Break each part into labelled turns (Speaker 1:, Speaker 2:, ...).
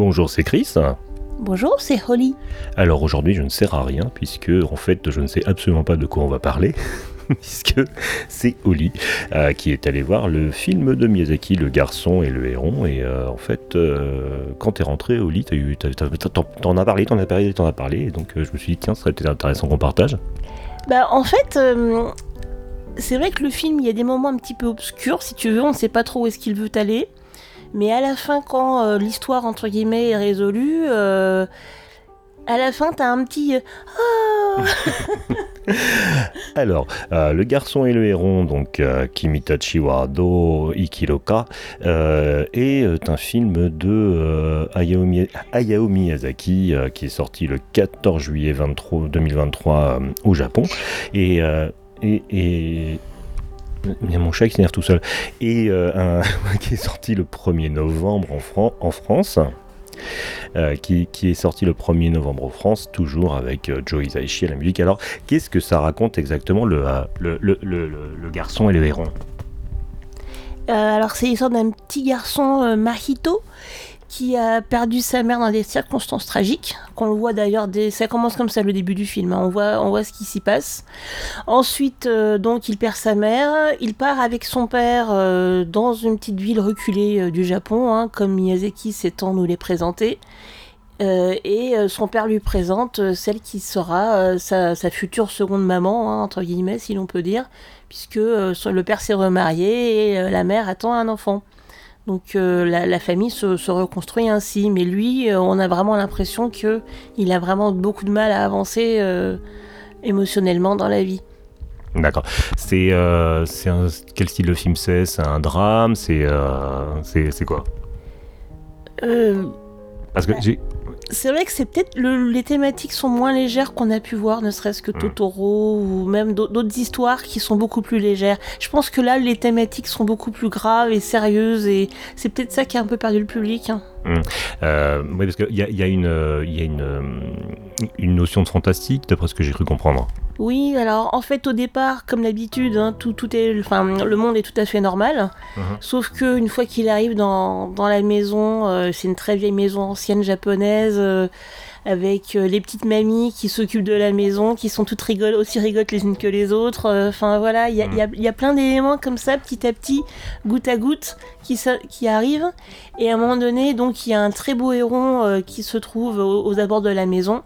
Speaker 1: Bonjour, c'est Chris.
Speaker 2: Bonjour, c'est Holly.
Speaker 1: Alors aujourd'hui, je ne sers à rien puisque en fait, je ne sais absolument pas de quoi on va parler. puisque c'est Holly euh, qui est allé voir le film de Miyazaki, Le garçon et le héron. Et euh, en fait, euh, quand t'es rentré, Holly, t'en as parlé, t'en as parlé, t'en as parlé. Et donc je me suis dit, tiens, ce serait peut-être intéressant qu'on partage.
Speaker 2: Bah en fait, c'est vrai que le film, il y a des moments un petit peu obscurs, si tu veux, on ne sait pas trop où est-ce qu'il veut aller. Mais à la fin, quand euh, l'histoire, entre guillemets, est résolue, euh, à la fin, t'as un petit... Euh,
Speaker 1: Alors, Le garçon et le héron, donc Kimitachi wa Do Ikiroka, est un film de Hayao, Miyazaki qui est sorti le 14 juillet 2023 au Japon. Et, et, il y a mon chat qui s'énerve tout seul. Et euh, un, qui est sorti le 1er novembre en, France. Euh, qui, est sorti le 1er novembre en France, toujours avec euh, Joe à la musique. Alors, qu'est-ce que ça raconte exactement le, le, le, garçon et le héron?
Speaker 2: Alors, c'est l'histoire d'un petit garçon, Mahito, qui a perdu sa mère dans des circonstances tragiques, qu'on le voit d'ailleurs, ça commence comme ça le début du film, hein. on, voit, ce qui s'y passe. Ensuite, euh, donc, il perd sa mère, il part avec son père euh, dans une petite ville reculée euh, du Japon, hein, comme Miyazaki s'étend nous les présenter. et son père lui présente celle qui sera sa, future seconde maman, hein, entre guillemets, si l'on peut dire, puisque le père s'est remarié et la mère attend un enfant. Donc euh, la, famille se, reconstruit ainsi, mais lui, euh, on a vraiment l'impression que il a vraiment beaucoup de mal à avancer euh, émotionnellement dans la vie.
Speaker 1: D'accord. C'est quel style de film c'est? C'est un drame? C'est c'est quoi? Parce que j'ai
Speaker 2: c'est vrai que c'est peut-être les thématiques sont moins légères qu'on a pu voir, ne serait-ce que mm. Totoro ou même d'autres histoires qui sont beaucoup plus légères. Je pense que là, les thématiques sont beaucoup plus graves et sérieuses et c'est peut-être ça qui a un peu perdu le public. Hein.
Speaker 1: Mm. Euh, oui, parce qu'il y a, y a, une, y a une, euh, une notion de fantastique, d'après ce que j'ai cru comprendre.
Speaker 2: Oui, alors en fait au départ, comme d'habitude, hein, tout, tout est, enfin, le monde est tout à fait normal. Uh-huh. Sauf que une fois qu'il arrive dans, dans, la maison, euh, c'est une très vieille maison ancienne japonaise euh, avec euh, les petites mamies qui s'occupent de la maison, qui sont toutes aussi rigolotes les unes que les autres. Enfin voilà, il y, mm. y, y, a plein d'éléments comme ça, petit à petit, goutte à goutte, qui, qui arrivent. Et à un moment donné, donc il y a un très beau héron qui se trouve aux abords de la maison.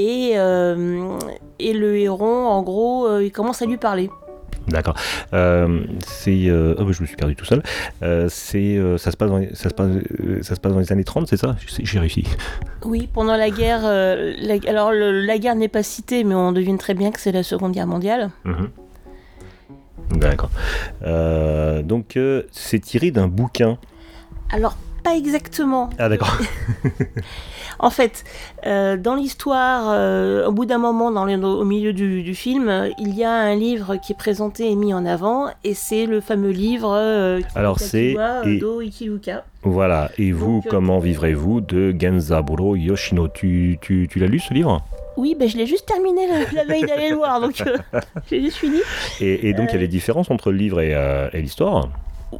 Speaker 2: Et, euh, et le héron, en gros, euh, il commence à lui parler.
Speaker 1: D'accord. Euh, c'est, oh, je me suis perdu tout seul. c'est, ça se passe dans, ça se passe, ça se passe dans les années 30, c'est ça? J'ai réussi.
Speaker 2: Oui, pendant la guerre. alors la guerre n'est pas citée, mais on devine très bien que c'est la Seconde Guerre mondiale. Mhm.
Speaker 1: D'accord. donc c'est tiré d'un bouquin.
Speaker 2: Alors pas exactement.
Speaker 1: Ah d'accord.
Speaker 2: en fait, euh, dans l'histoire, euh, au bout d'un moment, dans au milieu du, film, il y a un livre qui est présenté et mis en avant, et c'est le fameux livre euh,
Speaker 1: Alors c'est
Speaker 2: Do Ikiluka.
Speaker 1: Voilà, et vous, comment vivrez-vous de Genzaburo Yoshino? Tu, tu, tu l'as lu ce livre?
Speaker 2: Oui, ben je l'ai juste terminé la, veille d'aller le voir, donc j'ai juste fini.
Speaker 1: Et, donc il y a des différences entre le livre et, et l'histoire?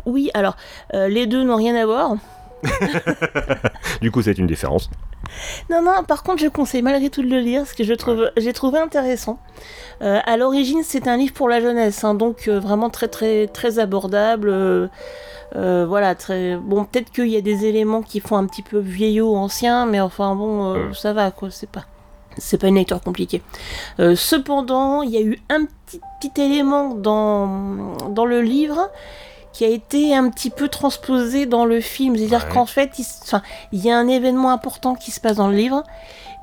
Speaker 2: Oui, alors les deux n'ont rien à voir.
Speaker 1: du coup, c'est une différence.
Speaker 2: Non, non, par contre, je conseille malgré tout de le lire, parce que je trouve, j'ai trouvé intéressant. Euh, à l'origine, c'est un livre pour la jeunesse, hein, donc euh, vraiment très, très, très abordable. Euh, voilà, très bon. Peut-être qu'il y a des éléments qui font un petit peu vieillot, ancien, mais enfin bon, ça va quoi. C'est pas, c'est pas une lecture compliquée. cependant, il y a eu un petit, petit élément dans dans le livre qui a été un petit peu transposé dans le film. C'est-à-dire qu'en fait, il, y a un événement important qui se passe dans le livre.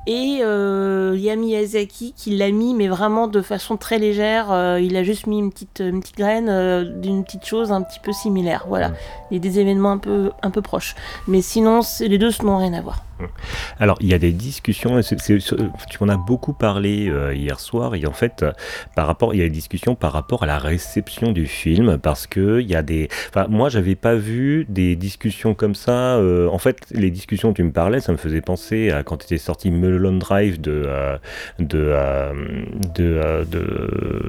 Speaker 2: Et euh, il y a Miyazaki qui l'a mis, mais vraiment de façon très légère. Euh, il a juste mis une petite, une petite graine euh, d'une petite chose un petit peu similaire. Voilà. Il y a des événements un peu, un peu proches. Mais sinon, les deux n'ont rien à voir.
Speaker 1: Alors, il y a des discussions, tu en as beaucoup parlé euh, hier soir, et en fait, par rapport, il y a des discussions par rapport à la réception du film, parce que il y a des. Enfin, moi, j'avais pas vu des discussions comme ça. Euh, en fait, les discussions tu me parlais, ça me faisait penser à quand était sorti Mulholland Drive de, de,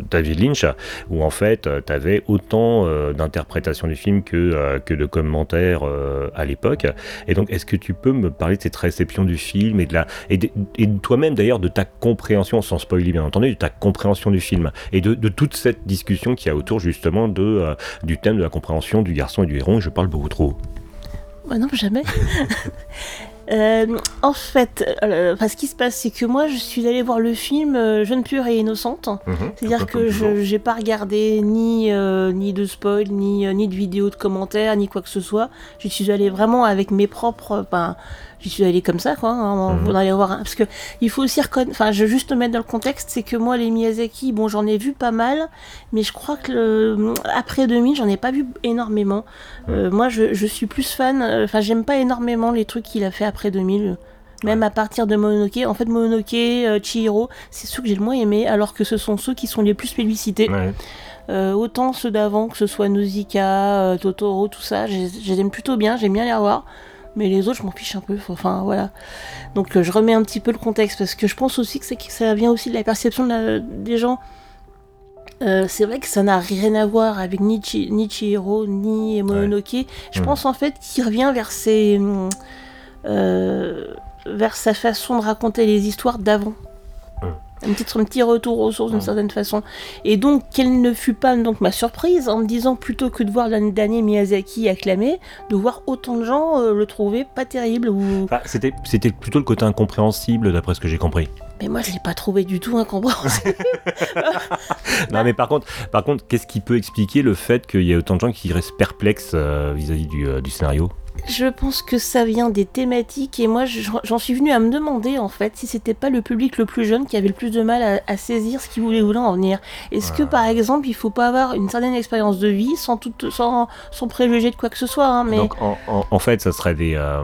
Speaker 1: David Lynch, où en fait, tu avais autant d'interprétations du film que, que de commentaires à l'époque. Et donc, est-ce que tu peux me parler de cette réception du film et de, la, et de, toi-même d'ailleurs de ta compréhension, sans spoiler bien entendu, de ta compréhension du film et de, de toute cette discussion qui a autour justement de, du thème de la compréhension du garçon et du héron, et je parle beaucoup trop.
Speaker 2: Bah non, jamais. Euh, en fait, euh, ce qui se passe, c'est que moi, je suis allée voir le film euh, Jeune pure et innocente. Mhm. C'est-à-dire que je n'ai pas regardé ni, ni de spoil, ni, ni de vidéo de commentaires, ni quoi que ce soit. Je suis allée vraiment avec mes propres j'y suis allée comme ça, quoi. Hein, mhm. voir. Parce que il faut aussi reconnaître. Enfin, je veux juste te mettre dans le contexte, c'est que moi, les Miyazaki, bon, j'en ai vu pas mal, mais je crois que le... après 2000, j'en ai pas vu énormément. Euh, moi, je, je, suis plus fan. Euh, enfin, j'aime pas énormément les trucs qu'il a fait après 2000. Même à partir de Mononoke, en fait Mononoke, euh, Chihiro, c'est ceux que j'ai le moins aimé, alors que ce sont ceux qui sont les plus publicités. autant ceux d'avant, que ce soit Nausicaa, Totoro, tout ça, je les aime plutôt bien, j'aime bien les revoir mais les autres, je m'en fiche un peu. Enfin, voilà. Donc, euh, je remets un petit peu le contexte parce que je pense aussi que, ça vient aussi de la perception des gens. Euh, c'est vrai que ça n'a rien à voir avec ni, ni Chihiro ni Mononoke. Je mmh. pense en fait qu'il revient vers ses, euh, vers sa façon de raconter les histoires d'avant un petit, un petit retour aux sources d'une certaine façon. Et donc, quelle ne fut pas donc ma surprise en me disant plutôt que de voir l'année dernier Miyazaki acclamé, de voir autant de gens euh, le trouver pas terrible ou.
Speaker 1: c'était, c'était plutôt le côté incompréhensible d'après ce que j'ai compris.
Speaker 2: Mais moi, je l'ai pas trouvé du tout incompréhensible.
Speaker 1: non, mais par contre, par contre, qu'est-ce qui peut expliquer le fait qu'il y ait autant de gens qui restent perplexes euh, vis-à-vis du, euh, du scénario?
Speaker 2: Je pense que ça vient des thématiques et moi j'en suis venu à me demander en fait si c'était pas le public le plus jeune qui avait le plus de mal à, saisir ce qu'il voulait, voulait en venir. Est-ce que par exemple il faut pas avoir une certaine expérience de vie sans, tout, sans, sans préjugé de quoi que ce soit hein, mais...
Speaker 1: Donc en, fait ça serait des, euh,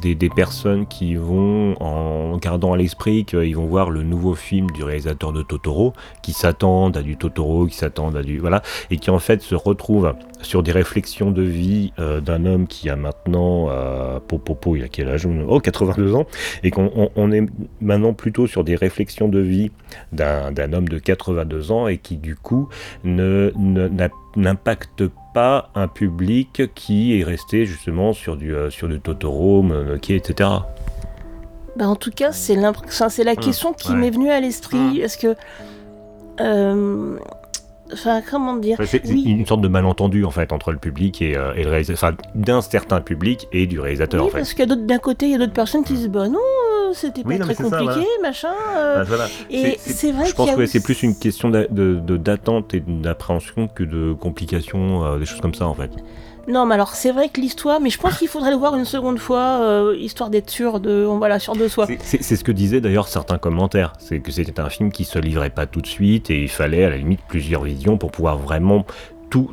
Speaker 1: des, des, personnes qui vont en gardant à l'esprit qu'ils vont voir le nouveau film du réalisateur de Totoro, qui s'attendent à du Totoro, qui s'attendent à du... Voilà, et qui en fait se retrouvent sur des réflexions de vie euh, d'un homme qui a maintenant, euh, Popopo, il a quel âge Oh, 82 ans, et qu'on on, est maintenant plutôt sur des réflexions de vie d'un homme de 82 ans et qui du coup ne, n'impacte pas un public qui est resté justement sur du, euh, sur du Totoro, Mononoke, etc.
Speaker 2: Bah en tout cas, c'est la mmh. question qui m'est venue à l'esprit. Est-ce que Enfin, comment dire
Speaker 1: C'est une sorte de malentendu en fait entre le public et, euh, le réalisateur, enfin d'un certain public et du réalisateur
Speaker 2: oui,
Speaker 1: en fait.
Speaker 2: parce qu'il y a d'un côté, il y a d'autres personnes qui disent bah non, euh, c'était pas très compliqué, machin. Euh. Bah, et c'est vrai.
Speaker 1: Je pense que c'est plus une question d'attente et d'appréhension que de complications, des choses comme ça en fait.
Speaker 2: Non, mais alors c'est vrai que l'histoire, mais je pense qu'il faudrait le voir une seconde fois, euh, histoire d'être sûr de, voilà, de soi.
Speaker 1: C'est ce que disaient d'ailleurs certains commentaires, c'est que c'était un film qui se livrait pas tout de suite et il fallait à la limite plusieurs visions pour pouvoir vraiment tout,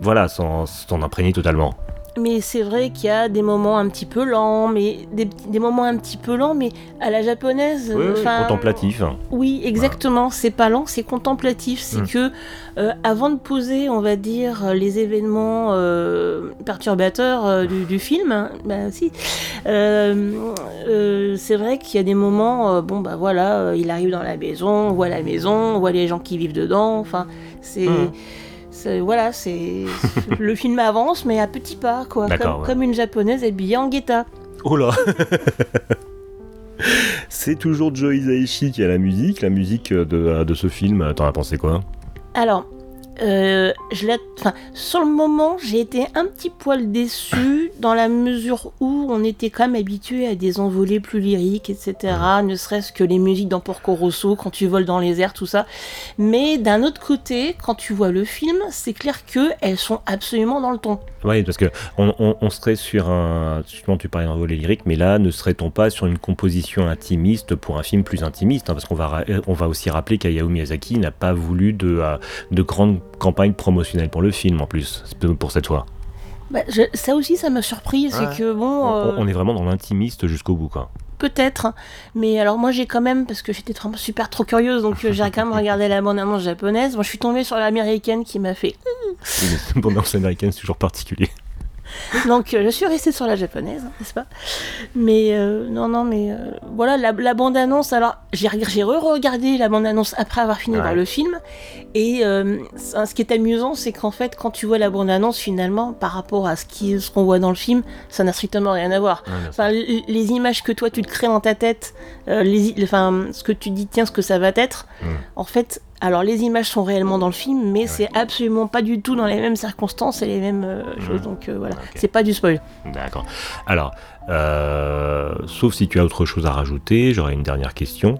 Speaker 1: voilà, s'en imprégner totalement.
Speaker 2: Mais c'est vrai qu'il y a des moments un petit peu lents, mais des, moments un petit peu lents, mais à la japonaise.
Speaker 1: Oui, contemplatif.
Speaker 2: Oui, exactement. C'est pas lent, c'est contemplatif. C'est hmm. que euh, avant de poser, on va dire, les événements euh, perturbateurs euh, du, film, bah si. c'est vrai qu'il y a des moments, bon bah voilà, il arrive dans la maison, on voit la maison, on voit les gens qui vivent dedans. Enfin, c'est. Hmm voilà, c'est le film avance, mais à petits pas, quoi. Comme, une japonaise habillée en guetta.
Speaker 1: Oh là C'est toujours Joe Hisaishi qui a la musique. La musique de, de ce film, t'en as pensé quoi?
Speaker 2: Alors, euh, je enfin, sur le moment, j'ai été un petit poil déçu dans la mesure où on était quand même habitué à des envolées plus lyriques, etc. Ne serait-ce que les musiques dans Porco Rosso, quand tu voles dans les airs, tout ça. Mais d'un autre côté, quand tu vois le film, c'est clair que elles sont absolument dans le ton.
Speaker 1: Oui, parce que on, serait sur un. Justement, tu parlais d'un volet lyrique, mais là, ne serait-on pas sur une composition intimiste pour un film plus intimiste hein, Parce qu'on va, on va aussi rappeler qu'Ayao Miyazaki n'a pas voulu de, euh, de grandes campagnes promotionnelles pour le film en plus, pour cette fois.
Speaker 2: Bah, ça aussi, ça m'a surpris, c'est que bon.
Speaker 1: On, est vraiment dans l'intimiste jusqu'au bout, quoi.
Speaker 2: Peut-être, mais alors moi j'ai quand même, parce que j'étais super trop curieuse, donc euh, j'ai quand même regardé la bande-annonce japonaise. Moi je suis tombée sur l'américaine qui m'a fait.
Speaker 1: La bande-annonce américaine c'est toujours particulier.
Speaker 2: Donc euh, je suis restée sur la japonaise, hein, n'est-ce pas? Mais euh, non, non, mais euh, voilà, la, la bande-annonce, alors j'ai re-regardé la bande-annonce après avoir fini
Speaker 1: Ouais.
Speaker 2: le film, et euh, ce qui est amusant, c'est qu'en fait, quand tu vois la bande-annonce, finalement, par rapport à ce qu'on voit dans le film, ça n'a strictement rien à voir. Enfin, les images que toi tu te crées dans ta tête, les, enfin, ce que tu dis, tiens, ce que ça va être,
Speaker 1: Mm.
Speaker 2: en fait, alors les images sont réellement dans le film, mais
Speaker 1: Ouais.
Speaker 2: c'est absolument pas du tout dans les mêmes circonstances et les mêmes euh, choses, donc euh, voilà,
Speaker 1: Ok.
Speaker 2: c'est pas du spoil.
Speaker 1: D'accord. Alors, euh, sauf si tu as autre chose à rajouter, j'aurais une dernière question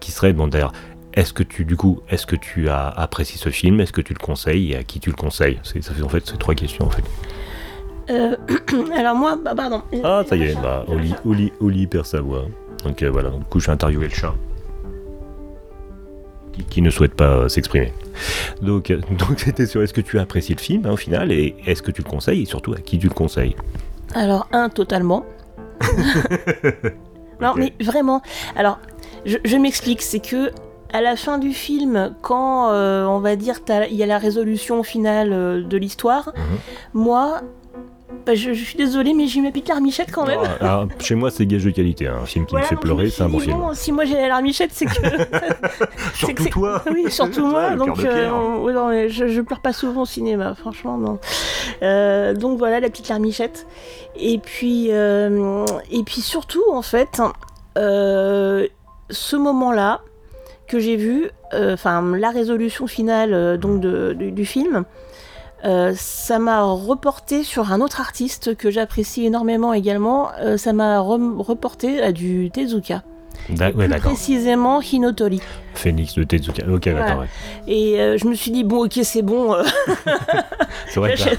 Speaker 1: qui serait, bon d'ailleurs, est-ce que tu, du coup, est-ce que tu as apprécié ce film? Est-ce que tu le conseilles? Et à qui tu le conseilles? C'est, ça fait en fait ces trois questions en fait.
Speaker 2: Alors moi, bah, pardon.
Speaker 1: Ah, ça y est, bah, Oli, Oli, Oli perd sa voix. Donc voilà, donc, du coup, j'ai interviewé le chat. Qui, qui ne souhaite pas euh, s'exprimer. Donc, euh, donc c'était sur est-ce que tu as apprécié le film hein, au final et est-ce que tu le conseilles et surtout à qui tu le conseilles?
Speaker 2: Alors, un, totalement. non, mais vraiment. Alors, je, je m'explique, c'est que à la fin du film, quand euh, on va dire il y a la résolution finale euh, de l'histoire,
Speaker 1: Mhm.
Speaker 2: moi, bah, je, je suis désolée, mais j'ai ma petite larmichette quand même.
Speaker 1: Ah, alors, Chez moi, c'est gage de qualité. hein. Un film qui
Speaker 2: Voilà,
Speaker 1: me fait pleurer, c'est un bon film.
Speaker 2: bon, si moi j'ai la larmichette, c'est que.
Speaker 1: Surtout
Speaker 2: que
Speaker 1: toi
Speaker 2: Oui, surtout moi. Donc, euh, ouais, non, je, je pleure pas souvent au cinéma, franchement, non. Euh, donc voilà, la petite larmichette. Et puis, euh, et puis surtout, en fait, ce moment-là que j'ai vu, enfin, la résolution finale donc de- du film. Euh, ça m'a reporté sur un autre artiste que j'apprécie énormément également. Euh, ça m'a reporté à du Tezuka.
Speaker 1: D'a- ouais,
Speaker 2: Plus
Speaker 1: d'accord.
Speaker 2: précisément Hinotori.
Speaker 1: Phoenix de Tezuka. Ok, d'accord.
Speaker 2: Voilà.
Speaker 1: ouais.
Speaker 2: Et euh, je me suis dit, bon, ok, c'est bon, euh,
Speaker 1: C'est vrai que, la,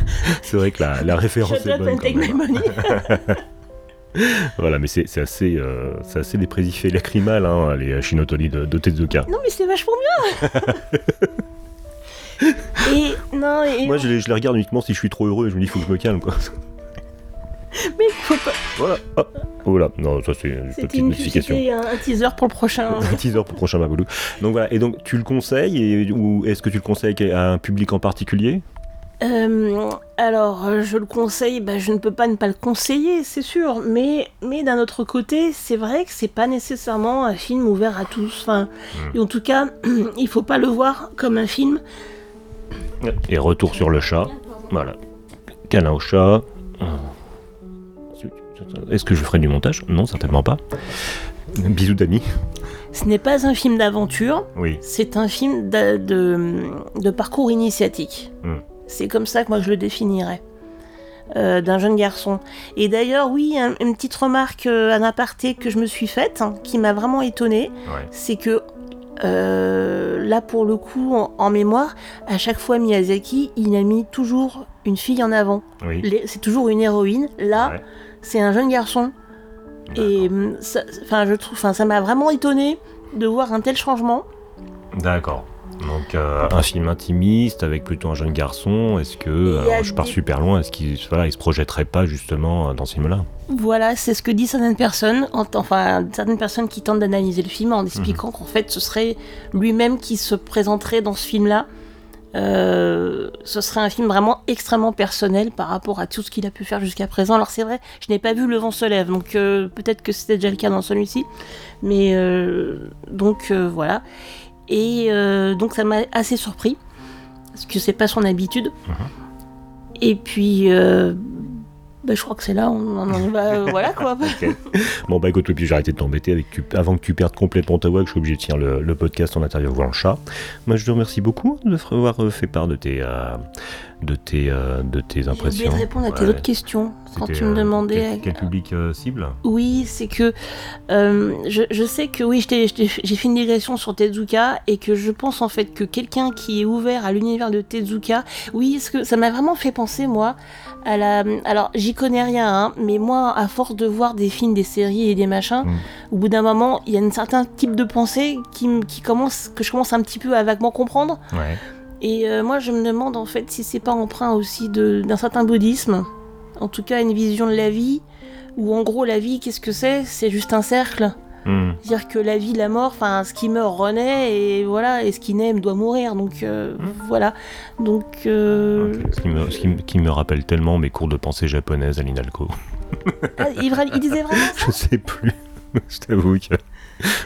Speaker 1: vrai que la, la référence
Speaker 2: shut
Speaker 1: est bonne.
Speaker 2: and
Speaker 1: quand même.
Speaker 2: money.
Speaker 1: Voilà, mais c'est assez, euh, assez lacrymal, hein, les Shinotoni de, de Tezuka.
Speaker 2: non, mais c'est vachement bien. et non, et
Speaker 1: Moi, je les, je les regarde uniquement si je suis trop heureux et je me dis, faut que je me calme, quoi.
Speaker 2: mais faut pas.
Speaker 1: Voilà. Oh là, non, ça c'est une petite
Speaker 2: une
Speaker 1: notification.
Speaker 2: c'était un, un teaser pour le prochain.
Speaker 1: Un teaser pour le prochain Maboulou. Donc voilà, et donc tu le conseilles, et, ou est-ce que tu le conseilles à un public en particulier?
Speaker 2: Euh, alors, je le conseille, bah, je ne peux pas ne pas le conseiller, c'est sûr, mais, mais d'un autre côté, c'est vrai que c'est pas nécessairement un film ouvert à tous. Enfin,
Speaker 1: Hmm.
Speaker 2: et en tout cas, il faut pas le voir comme un film.
Speaker 1: Et retour sur le chat. Voilà. Câlin au chat. Est-ce que je ferai du montage? Non, certainement pas. Bisous d'amis.
Speaker 2: Ce n'est pas un film d'aventure,
Speaker 1: Oui.
Speaker 2: c'est un film de, de, de parcours initiatique.
Speaker 1: Hmm.
Speaker 2: C'est comme ça que moi je le définirais. Euh, d'un jeune garçon. Et d'ailleurs, oui, un- une petite remarque, euh, un aparté que je me suis faite, hein, qui m'a vraiment étonnée,
Speaker 1: Ouais.
Speaker 2: c'est que euh, là, pour le coup, en, en mémoire, à chaque fois Miyazaki, il a mis toujours une fille en avant.
Speaker 1: Oui.
Speaker 2: C'est toujours une héroïne. Là,
Speaker 1: Ouais.
Speaker 2: c'est un jeune garçon. Et hum, ça, enfin, je trouve, enfin, ça m'a vraiment étonné de voir un tel changement.
Speaker 1: D'accord. Donc euh, un film intimiste avec plutôt un jeune garçon. Est-ce que alors, je pars
Speaker 2: des-
Speaker 1: super loin Est-ce qu'il voilà, il se projetterait pas justement dans ce film-là?
Speaker 2: Voilà, c'est ce que disent certaines personnes, en- enfin certaines personnes qui tentent d'analyser le film en expliquant
Speaker 1: Mhm.
Speaker 2: qu'en fait ce serait lui-même qui se présenterait dans ce film-là. Euh, ce serait un film vraiment extrêmement personnel par rapport à tout ce qu'il a pu faire jusqu'à présent. Alors c'est vrai, je n'ai pas vu Le vent se lève, donc euh, peut-être que c'était déjà le cas dans celui-ci. Mais euh, donc euh, voilà. Et euh, donc ça m'a assez surpris, parce que c'est pas son habitude.
Speaker 1: Mhm.
Speaker 2: Et puis, euh, bah, je crois que c'est là, on en va, euh, voilà quoi.
Speaker 1: Bon bah écoute, puis j'ai arrêté de t'embêter avec tu- avant que tu perdes complètement ta voix, que je suis obligé de tenir le, le podcast en interviewant le chat. Moi je te remercie beaucoup de avoir fait part de tes, euh, de tes, euh, de tes impressions.
Speaker 2: de répondre à tes autres questions quand tu me
Speaker 1: euh,
Speaker 2: demandais.
Speaker 1: Quel, public euh, cible
Speaker 2: Oui, c'est que euh, je, je sais que oui, j'ai fait une digression sur Tezuka et que je pense en fait que quelqu'un qui est ouvert à l'univers de Tezuka, oui, parce que ça m'a vraiment fait penser moi à la. Alors j'y connais rien, hein, mais moi, à force de voir des films, des séries et des machins,
Speaker 1: Mm.
Speaker 2: au bout d'un moment, il y a un certain type de pensée qui, commence, que je commence un petit peu à vaguement comprendre.
Speaker 1: Ouais.
Speaker 2: Et euh, moi, je me demande en fait si c'est pas emprunt aussi d'un certain bouddhisme, en tout cas une vision de la vie, où en gros la vie, qu'est-ce que c'est? C'est juste un cercle
Speaker 1: Hmm.
Speaker 2: Dire que la vie, la mort, enfin, ce qui meurt renaît, et voilà, et ce qui naît doit mourir. Donc euh, voilà. Donc. euh.
Speaker 1: Ce, qui me, ce qui me- qui me rappelle tellement mes cours de pensée japonaise à l'INALCO.
Speaker 2: ah, il, disait vraiment ça
Speaker 1: Je sais plus. Je t'avoue que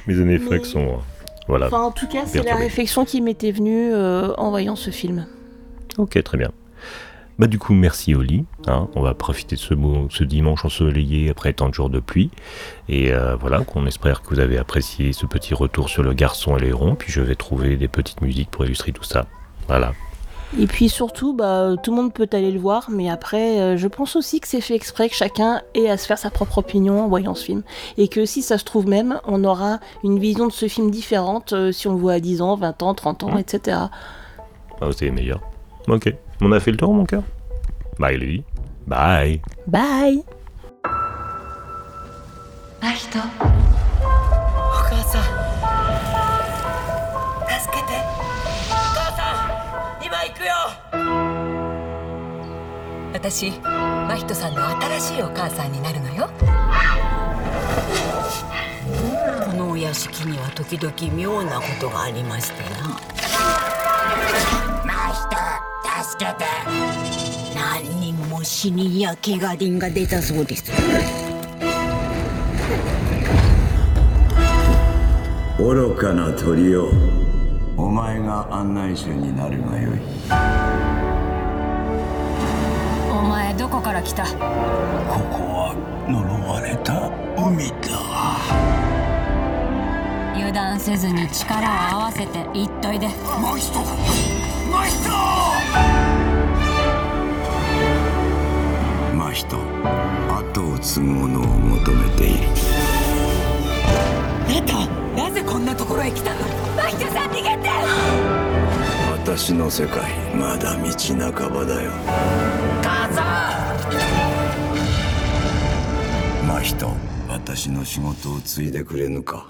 Speaker 1: mes années
Speaker 2: Mais-
Speaker 1: fac sont. euh, Voilà.
Speaker 2: Enfin, en tout cas, c'est la réflexion qui m'était venue euh, en voyant ce film.
Speaker 1: Ok, très bien. Bah du coup, merci Oli. hein. on va profiter de ce, beau- ce dimanche ensoleillé après tant de jours de pluie. Et euh, voilà, qu'on espère que vous avez apprécié ce petit retour sur le garçon et les ronds. Puis je vais trouver des petites musiques pour illustrer tout ça. Voilà.
Speaker 2: Et puis surtout, bah, tout le monde peut aller le voir, mais après, euh, je pense aussi que c'est fait exprès que chacun ait à se faire sa propre opinion en voyant ce film. Et que si ça se trouve même, on aura une vision de ce film différente euh, si on le voit à 10 ans, 20 ans, 30 ans, etc.
Speaker 1: Ah, c'est les meilleurs. Ok. On a fait le tour, mon cœur. Bye, Lily. Bye.
Speaker 2: Bye.
Speaker 3: 真人お母さん助けて母さん今行くよ私真人さんの新しいお母さんになるのよ
Speaker 4: このお屋敷には時々妙なことがありましてな助けて。何人も死人や怪我人が出たそうです。
Speaker 5: 愚かな鳥よ。お前が案内者になるがよい。
Speaker 4: お前どこから来た？
Speaker 5: ここは呪われた海だ。
Speaker 4: 油断せずに力を合わせて言っといで。
Speaker 5: マヒトマヒト後を継ぐ者を求めている。
Speaker 4: えっとなぜこんなところへ来たの？真人さん逃げて！
Speaker 5: 私の世界まだ道半ばだよ。
Speaker 4: 母さ
Speaker 5: マヒト私の仕事を継いでくれぬか？